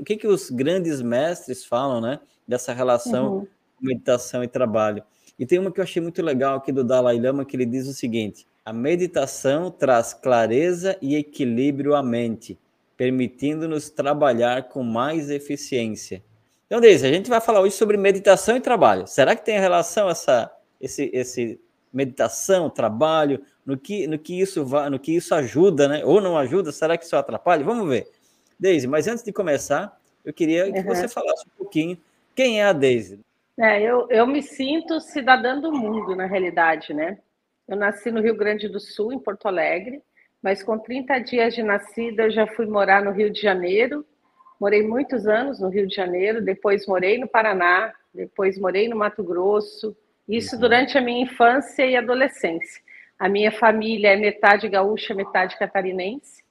o que, que os grandes mestres falam, né? Dessa relação uhum. meditação e trabalho. E tem uma que eu achei muito legal aqui do Dalai Lama, que ele diz o seguinte: a meditação traz clareza e equilíbrio à mente, permitindo-nos trabalhar com mais eficiência. Então, Deise, a gente vai falar hoje sobre meditação e trabalho. Será que tem relação essa esse, esse meditação, trabalho, no que, no que isso vai, no que isso ajuda, né? Ou não ajuda? Será que isso atrapalha? Vamos ver. Deise, mas antes de começar, eu queria que uhum. você falasse um pouquinho quem é a Deise. É, eu, eu me sinto cidadã do mundo, na realidade, né? Eu nasci no Rio Grande do Sul, em Porto Alegre, mas com 30 dias de nascida eu já fui morar no Rio de Janeiro Morei muitos anos no Rio de Janeiro, depois morei no Paraná, depois morei no Mato Grosso, isso uhum. durante a minha infância e adolescência. A minha família é metade gaúcha, metade catarinense,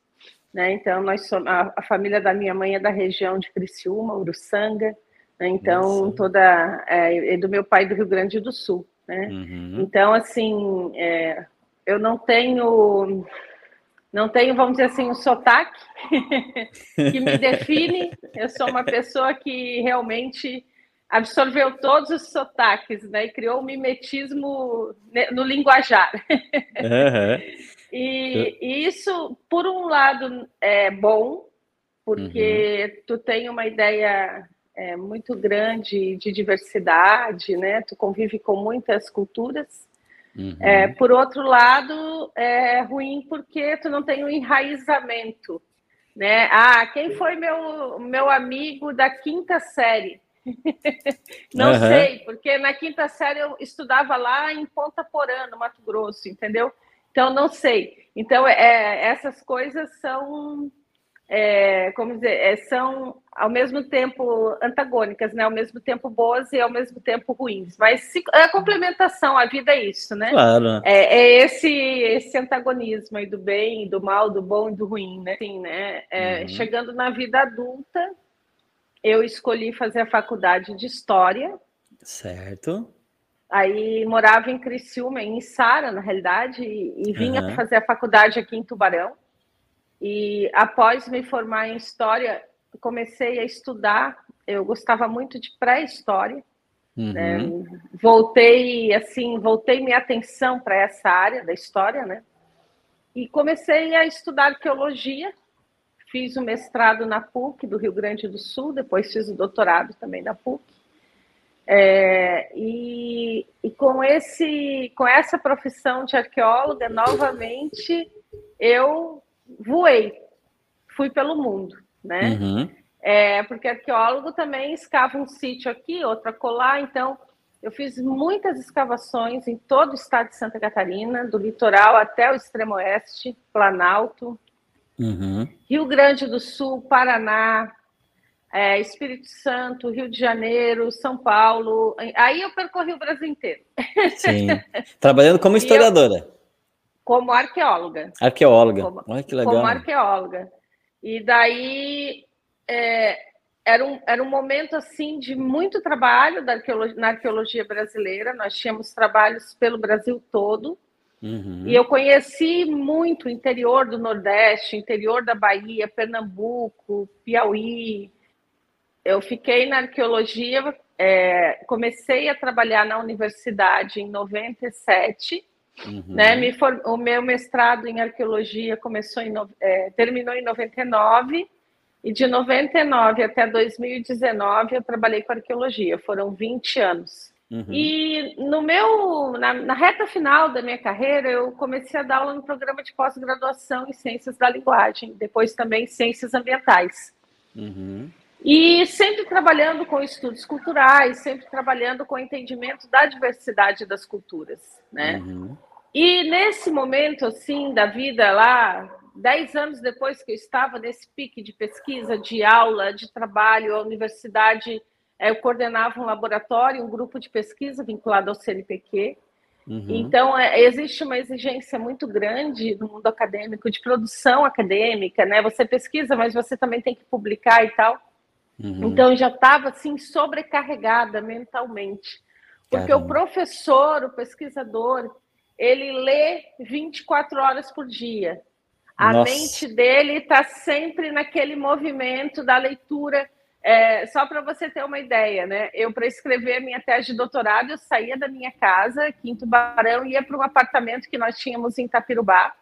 né? Então nós somos a, a família da minha mãe é da região de Criciúma, Uruçanga, né? então Nossa. toda é, é, do meu pai do Rio Grande do Sul, né? Uhum. Então assim, é, eu não tenho não tenho, vamos dizer assim, um sotaque que me define. Eu sou uma pessoa que realmente absorveu todos os sotaques, né? E criou um mimetismo no linguajar. Uhum. e, e, isso, por um lado, é bom, porque uhum. tu tem uma ideia é, muito grande de diversidade, né? Tu convive com muitas culturas. Uhum. É, por outro lado, é ruim porque tu não tem um enraizamento. Né? Ah, quem foi meu, meu amigo da quinta série? não uhum. sei, porque na quinta série eu estudava lá em Ponta Porã, no Mato Grosso, entendeu? Então, não sei. Então, é, essas coisas são é, como dizer, é, são ao mesmo tempo antagônicas, né? Ao mesmo tempo boas e ao mesmo tempo ruins. Mas se, é a complementação, a vida é isso, né? Claro. É, é esse esse antagonismo aí do bem, do mal, do bom e do ruim, né? Sim, né? É, uhum. Chegando na vida adulta, eu escolhi fazer a faculdade de história. Certo. Aí morava em Criciúma, em Sara, na realidade, e, e vinha uhum. fazer a faculdade aqui em Tubarão. E após me formar em história, comecei a estudar. Eu gostava muito de pré-história. Uhum. Né? Voltei assim, voltei minha atenção para essa área da história, né? E comecei a estudar arqueologia. Fiz o mestrado na PUC do Rio Grande do Sul, depois fiz o doutorado também na PUC. É, e, com esse, com essa profissão de arqueóloga, novamente eu voei, fui pelo mundo, né? Uhum. É, porque arqueólogo também escava um sítio aqui, outro colar, então eu fiz muitas escavações em todo o estado de Santa Catarina, do litoral até o extremo oeste, Planalto, uhum. Rio Grande do Sul, Paraná, é, Espírito Santo, Rio de Janeiro, São Paulo. Aí eu percorri o Brasil inteiro. Sim. Trabalhando como historiadora. Eu, como arqueóloga. Arqueóloga. Como, Olha que legal. Como arqueóloga. E daí é, era, um, era um momento assim de muito trabalho da arqueologia, na arqueologia brasileira. Nós tínhamos trabalhos pelo Brasil todo. Uhum. E eu conheci muito o interior do Nordeste, interior da Bahia, Pernambuco, Piauí. Eu fiquei na arqueologia, é, comecei a trabalhar na universidade em 97 Uhum. Né? Me for... O meu mestrado em arqueologia começou em, é, terminou em 99 e de 99 até 2019 eu trabalhei com arqueologia, foram 20 anos. Uhum. E no meu, na, na, reta final da minha carreira, eu comecei a dar aula no programa de pós-graduação em Ciências da Linguagem, depois também Ciências Ambientais. Uhum. E sempre trabalhando com estudos culturais, sempre trabalhando com o entendimento da diversidade das culturas, né? Uhum. E nesse momento, assim, da vida lá, dez anos depois que eu estava nesse pique de pesquisa, de aula, de trabalho, a universidade, é, eu coordenava um laboratório, um grupo de pesquisa vinculado ao CNPq. Uhum. Então, é, existe uma exigência muito grande no mundo acadêmico, de produção acadêmica, né? Você pesquisa, mas você também tem que publicar e tal. Uhum. Então, eu já estava, assim, sobrecarregada mentalmente. Porque Caramba. o professor, o pesquisador, ele lê 24 horas por dia. A Nossa. mente dele está sempre naquele movimento da leitura é, só para você ter uma ideia, né? Eu, para escrever a minha tese de doutorado, eu saía da minha casa aqui em Tubarão e ia para um apartamento que nós tínhamos em Itapirubá.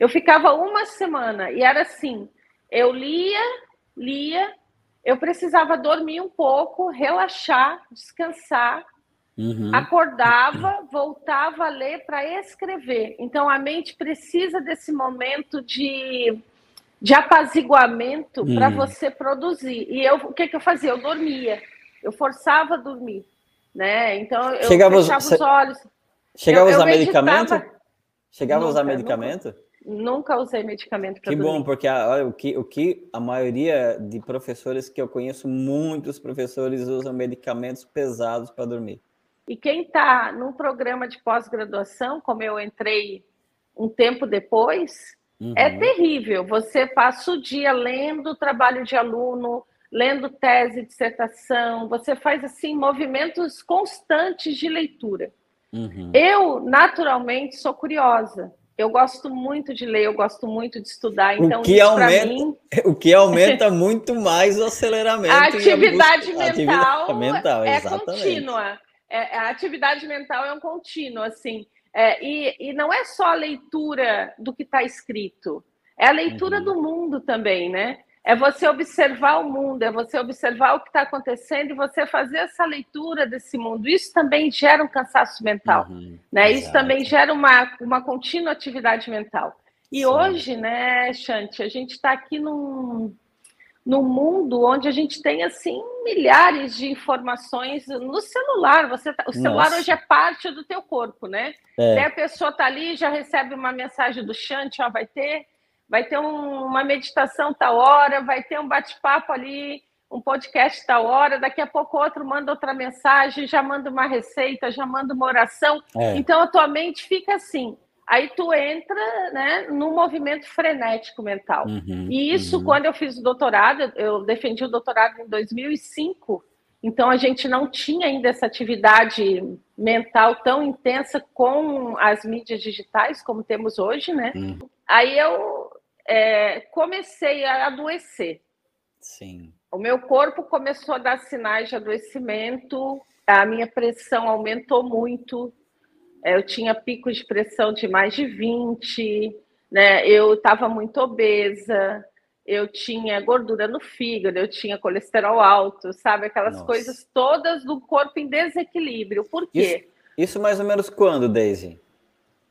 Eu ficava uma semana e era assim: eu lia, lia, eu precisava dormir um pouco, relaxar, descansar, uhum. acordava, voltava a ler para escrever. Então a mente precisa desse momento de de apaziguamento hum. para você produzir. E eu, o que, que eu fazia? Eu dormia, eu forçava a dormir, né? Então eu Chegava fechava os, olhos. Chegava a usar medicamento? Chegava a usar medicamento? Nunca, nunca usei medicamento para Que dormir. bom, porque a, olha, o, que, o que a maioria de professores que eu conheço, muitos professores usam medicamentos pesados para dormir. E quem está num programa de pós-graduação, como eu entrei um tempo depois, é uhum. É terrível. Você passa o dia lendo trabalho de aluno, lendo tese, dissertação, você faz assim movimentos constantes de leitura. Uhum. Eu, naturalmente, sou curiosa. Eu gosto muito de ler, eu gosto muito de estudar. Então, o que aumenta, mim... o que aumenta muito mais o aceleramento. A atividade mental, atividade mental é contínua. É, a atividade mental é um contínuo, assim. É, e, e, não é só a leitura do que está escrito, é a leitura uhum. do mundo também, né? É você observar o mundo, é você observar o que está acontecendo e você fazer essa leitura desse mundo. Isso também gera um cansaço mental, uhum. né? Isso também gera uma, uma contínua atividade mental. E Sim. hoje, né, Chante, a gente está aqui num, no mundo onde a gente tem assim milhares de informações no celular. Você tá, o celular Nossa. hoje é parte do teu corpo, né? É. a pessoa tá ali, já recebe uma mensagem do Chante, ó, vai ter, vai ter um, uma meditação tal hora, vai ter um bate-papo ali, um podcast tal hora, daqui a pouco outro manda outra mensagem, já manda uma receita, já manda uma oração. É. Então a tua mente fica assim. Aí tu entra né, num movimento frenético mental. Uhum, e isso, uhum. quando eu fiz o doutorado, eu defendi o doutorado em 2005, então a gente não tinha ainda essa atividade mental tão intensa com as mídias digitais como temos hoje, né? Uhum. Aí eu é, comecei a adoecer. Sim. O meu corpo começou a dar sinais de adoecimento, a minha pressão aumentou muito, é, eu tinha picos de pressão de mais de 20, né? Eu estava muito obesa, eu tinha gordura no fígado, eu tinha colesterol alto, sabe? Aquelas Nossa. coisas todas do corpo em desequilíbrio. Por quê? Isso, isso mais ou menos quando, Daisy?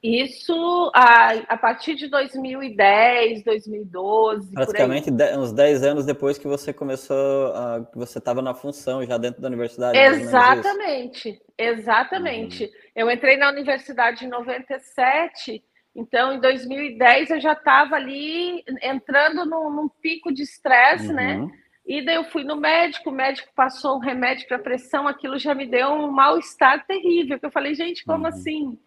Isso a, a partir de 2010, 2012. Praticamente uns 10 anos depois que você começou, a, que você estava na função já dentro da universidade. Exatamente, exatamente. Uhum. Eu entrei na universidade em 97, então em 2010 eu já estava ali entrando num, num pico de estresse, né? uhum. né? E daí eu fui no médico, o médico passou um remédio para pressão, aquilo já me deu um mal-estar terrível. Que eu falei, gente, como uhum. assim?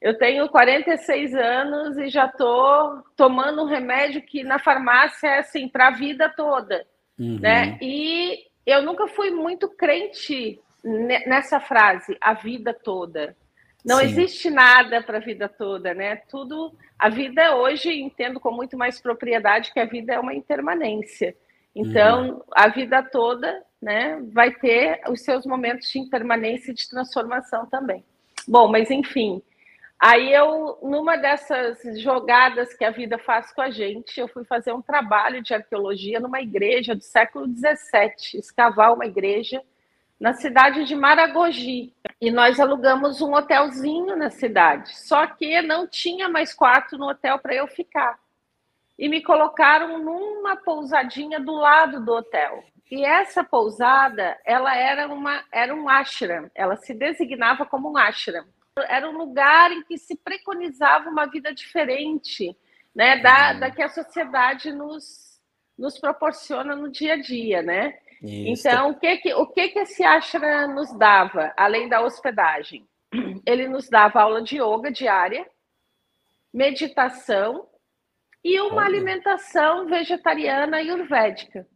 Eu tenho 46 anos e já estou tomando um remédio que na farmácia é assim, para a vida toda. Uhum. Né? E eu nunca fui muito crente nessa frase, a vida toda. Não Sim. existe nada para a vida toda, né? Tudo. A vida hoje entendo com muito mais propriedade que a vida é uma impermanência. Então, uhum. a vida toda, né, vai ter os seus momentos de impermanência e de transformação também. Bom, mas enfim, Aí eu, numa dessas jogadas que a vida faz com a gente, eu fui fazer um trabalho de arqueologia numa igreja do século XVII, escavar uma igreja na cidade de Maragogi. E nós alugamos um hotelzinho na cidade, só que não tinha mais quarto no hotel para eu ficar. E me colocaram numa pousadinha do lado do hotel. E essa pousada, ela era uma era um ashram, ela se designava como um ashram era um lugar em que se preconizava uma vida diferente, né, da, uhum. da que a sociedade nos, nos proporciona no dia a dia, né? Isso. Então, o que que, o que que esse ashram nos dava, além da hospedagem? Ele nos dava aula de yoga diária, meditação e uma Olha. alimentação vegetariana e ayurvédica.